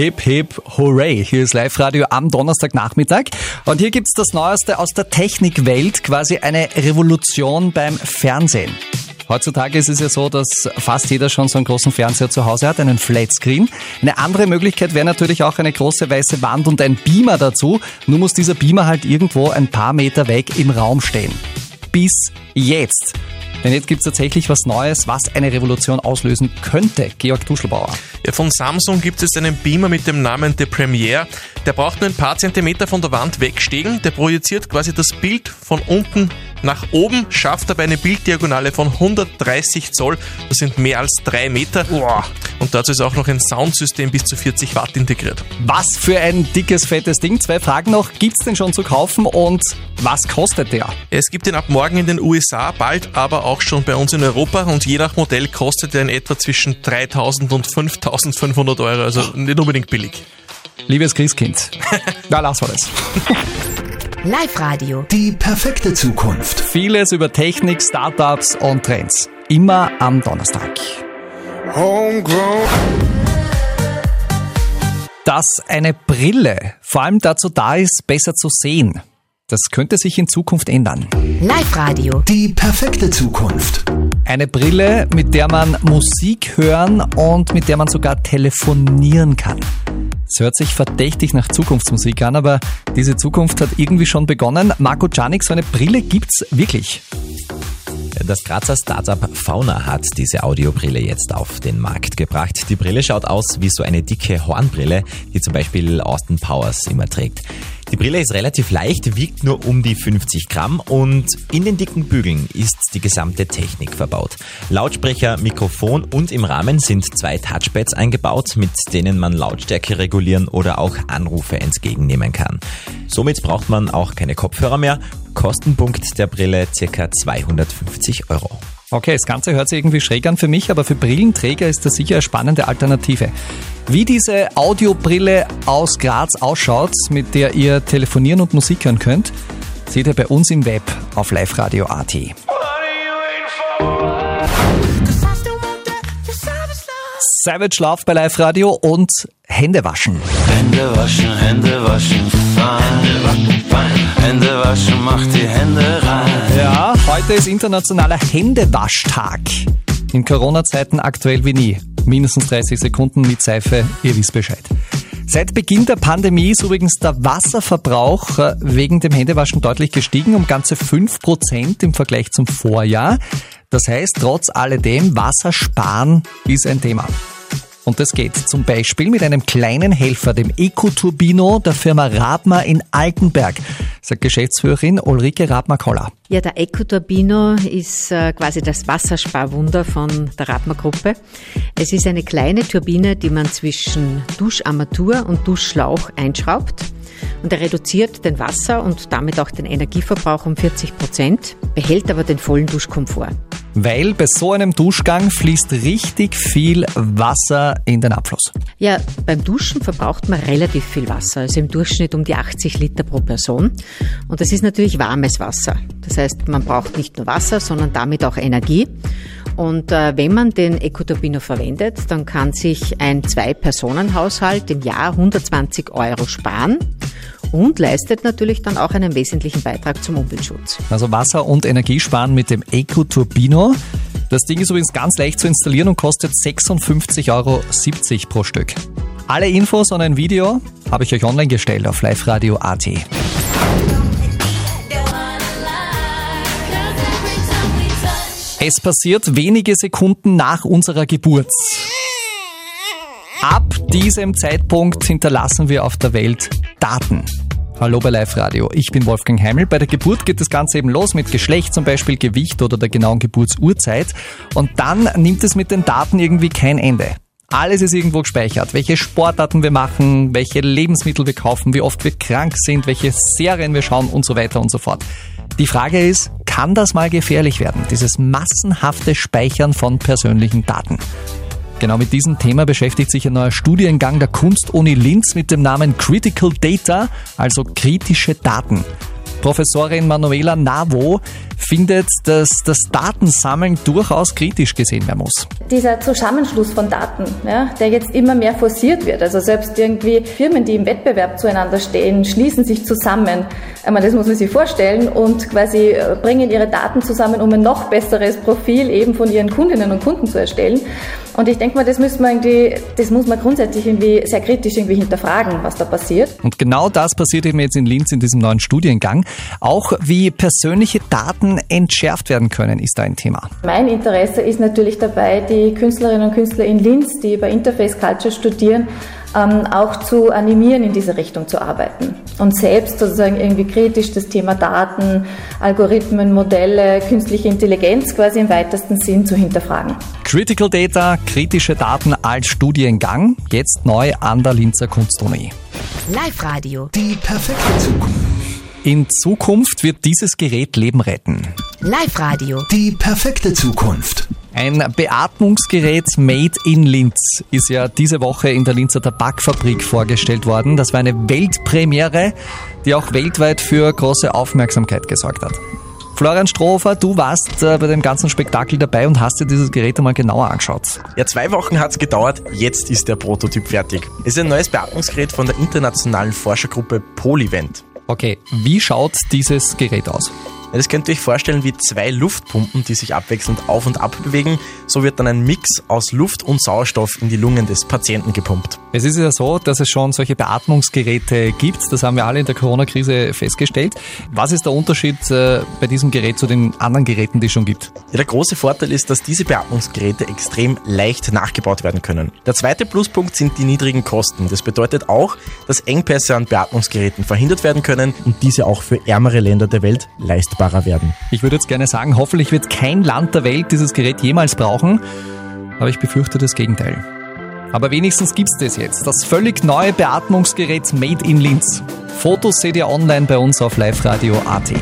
Hip Hip Hooray. Hier ist Live-Radio am Donnerstagnachmittag. Und hier gibt's das Neueste aus der Technikwelt, quasi eine Revolution beim Fernsehen. Heutzutage ist es ja so, dass fast jeder schon so einen großen Fernseher zu Hause hat, einen Flatscreen. Eine andere Möglichkeit wäre natürlich auch eine große weiße Wand und ein Beamer dazu. Nur muss dieser Beamer halt irgendwo ein paar Meter weg im Raum stehen. Bis jetzt. Denn jetzt gibt es tatsächlich was Neues, was eine Revolution auslösen könnte. Georg Duschelbauer. Ja, von Samsung gibt es einen Beamer mit dem Namen The Premiere. Der braucht nur ein paar Zentimeter von der Wand wegstehen. Der projiziert quasi das Bild von unten nach oben, schafft dabei eine Bilddiagonale von 130 Zoll. Das sind mehr als drei Meter. Und dazu ist auch noch ein Soundsystem bis zu 40 Watt integriert. Was für ein dickes, fettes Ding. Zwei Fragen noch. Gibt's den schon zu kaufen und was kostet der? Es gibt ihn ab morgen in den USA, bald aber auch schon bei uns in Europa und je nach Modell kostet er in etwa zwischen 3000 und 5500 Euro, also nicht unbedingt billig. Liebes Christkind. Na, lass mal das. Live-Radio. Die perfekte Zukunft. Vieles über Technik, Startups und Trends. Immer am Donnerstag. Homegrown. Dass eine Brille vor allem dazu da ist, besser zu sehen. Das könnte sich in Zukunft ändern. Live-Radio. Die perfekte Zukunft. Eine Brille, mit der man Musik hören und mit der man sogar telefonieren kann. Es hört sich verdächtig nach Zukunftsmusik an, aber diese Zukunft hat irgendwie schon begonnen. Marco Czanik, so eine Brille gibt's wirklich. Das Grazer Startup Fauna hat diese Audiobrille jetzt auf den Markt gebracht. Die Brille schaut aus wie so eine dicke Hornbrille, die zum Beispiel Austin Powers immer trägt. Die Brille ist relativ leicht, wiegt nur um die 50 Gramm und in den dicken Bügeln ist die gesamte Technik verbaut. Lautsprecher, Mikrofon und im Rahmen sind zwei Touchpads eingebaut, mit denen man Lautstärke regulieren oder auch Anrufe entgegennehmen kann. Somit braucht man auch keine Kopfhörer mehr. Kostenpunkt der Brille ca. 250 Euro. Okay, das Ganze hört sich irgendwie schräg an für mich, aber für Brillenträger ist das sicher eine spannende Alternative. Wie diese Audiobrille aus Graz ausschaut, mit der ihr telefonieren und Musik hören könnt, seht ihr bei uns im Web auf liveradio.at. Savage Love bei Live Radio und Hände waschen. Hände waschen, Hände waschen, fein. Hände waschen, mach die Hände rein. Ja, heute ist internationaler Händewaschtag. In Corona-Zeiten aktuell wie nie. Mindestens 30 Sekunden mit Seife, ihr wisst Bescheid. Seit Beginn der Pandemie ist übrigens der Wasserverbrauch äh, wegen dem Händewaschen deutlich gestiegen, um ganze 5% im Vergleich zum Vorjahr. Das heißt, trotz alledem, Wassersparen ist ein Thema. Und das geht zum Beispiel mit einem kleinen Helfer, dem Ecoturbino der Firma Rabmer in Altenberg, sagt Geschäftsführerin Ulrike Rabmer-Koller. Ja, der Ecoturbino ist äh, quasi das Wassersparwunder von der Rabmer-Gruppe. Es ist eine kleine Turbine, die man zwischen Duscharmatur und Duschschlauch einschraubt. Und er reduziert den Wasser- und damit auch den Energieverbrauch um 40 Prozent, behält aber den vollen Duschkomfort. Weil bei so einem Duschgang fließt richtig viel Wasser in den Abfluss. Ja, beim Duschen verbraucht man relativ viel Wasser, also im Durchschnitt um die 80 Liter pro Person. Und das ist natürlich warmes Wasser. Das heißt, man braucht nicht nur Wasser, sondern damit auch Energie. Und äh, wenn man den Ecoturbino verwendet, dann kann sich ein Zwei-Personen-Haushalt im Jahr 120 Euro sparen und leistet natürlich dann auch einen wesentlichen Beitrag zum Umweltschutz. Also Wasser- und Energiesparen mit dem Ecoturbino. Das Ding ist übrigens ganz leicht zu installieren und kostet 56,70 Euro pro Stück. Alle Infos und ein Video habe ich euch online gestellt auf liveradio.at. Es passiert wenige Sekunden nach unserer Geburt. Ab diesem Zeitpunkt hinterlassen wir auf der Welt Daten. Hallo bei Live Radio. Ich bin Wolfgang Heimel. Bei der Geburt geht das Ganze eben los mit Geschlecht, zum Beispiel Gewicht oder der genauen Geburtsurzeit. Und dann nimmt es mit den Daten irgendwie kein Ende. Alles ist irgendwo gespeichert. Welche Sportarten wir machen, welche Lebensmittel wir kaufen, wie oft wir krank sind, welche Serien wir schauen und so weiter und so fort. Die Frage ist, kann das mal gefährlich werden? Dieses massenhafte Speichern von persönlichen Daten. Genau mit diesem Thema beschäftigt sich ein neuer Studiengang der Kunstuni Linz mit dem Namen Critical Data, also kritische Daten. Professorin Manuela Navo findet, dass das Datensammeln durchaus kritisch gesehen werden muss. Dieser Zusammenschluss von Daten, ja, der jetzt immer mehr forciert wird, also selbst irgendwie Firmen, die im Wettbewerb zueinander stehen, schließen sich zusammen. Meine, das muss man sich vorstellen und quasi äh, bringen ihre Daten zusammen, um ein noch besseres Profil eben von ihren Kundinnen und Kunden zu erstellen. Und ich denke mal, das müssen wir irgendwie, das muss man grundsätzlich irgendwie sehr kritisch irgendwie hinterfragen, was da passiert. Und genau das passiert eben jetzt in Linz in diesem neuen Studiengang. Auch wie persönliche Daten entschärft werden können, ist da ein Thema. Mein Interesse ist natürlich dabei, die Künstlerinnen und Künstler in Linz, die bei Interface Culture studieren, ähm, auch zu animieren, in diese Richtung zu arbeiten und selbst sozusagen irgendwie kritisch das Thema Daten, Algorithmen, Modelle, künstliche Intelligenz quasi im weitesten Sinn zu hinterfragen. Critical Data, kritische Daten als Studiengang, jetzt neu an der Linzer Kunstuni. Live Radio. Die perfekte Zukunft. In Zukunft wird dieses Gerät Leben retten. Live Radio. Die perfekte Zukunft. Ein Beatmungsgerät Made in Linz ist ja diese Woche in der Linzer Tabakfabrik vorgestellt worden. Das war eine Weltpremiere, die auch weltweit für große Aufmerksamkeit gesorgt hat. Florian Strohofer, du warst äh, bei dem ganzen Spektakel dabei und hast dir dieses Gerät einmal genauer angeschaut. Ja, zwei Wochen hat's gedauert, jetzt ist der Prototyp fertig. Es ist ein neues Beatmungsgerät von der internationalen Forschergruppe Polyvent. Okay, wie schaut dieses Gerät aus? Ja, das könnt ihr euch vorstellen wie zwei Luftpumpen, die sich abwechselnd auf und ab bewegen. So wird dann ein Mix aus Luft und Sauerstoff in die Lungen des Patienten gepumpt. Es ist ja so, dass es schon solche Beatmungsgeräte gibt. Das haben wir alle in der Corona-Krise festgestellt. Was ist der Unterschied äh, bei diesem Gerät zu den anderen Geräten, die es schon gibt? Ja, der große Vorteil ist, dass diese Beatmungsgeräte extrem leicht nachgebaut werden können. Der zweite Pluspunkt sind die niedrigen Kosten. Das bedeutet auch, dass Engpässe an Beatmungsgeräten verhindert werden können und diese auch für ärmere Länder der Welt leistbarer werden. Ich würde jetzt gerne sagen, hoffentlich wird kein Land der Welt dieses Gerät jemals brauchen, aber ich befürchte das Gegenteil. Aber wenigstens gibt's das jetzt. Das völlig neue Beatmungsgerät Made in Linz. Fotos seht ihr online bei uns auf liveradio.at.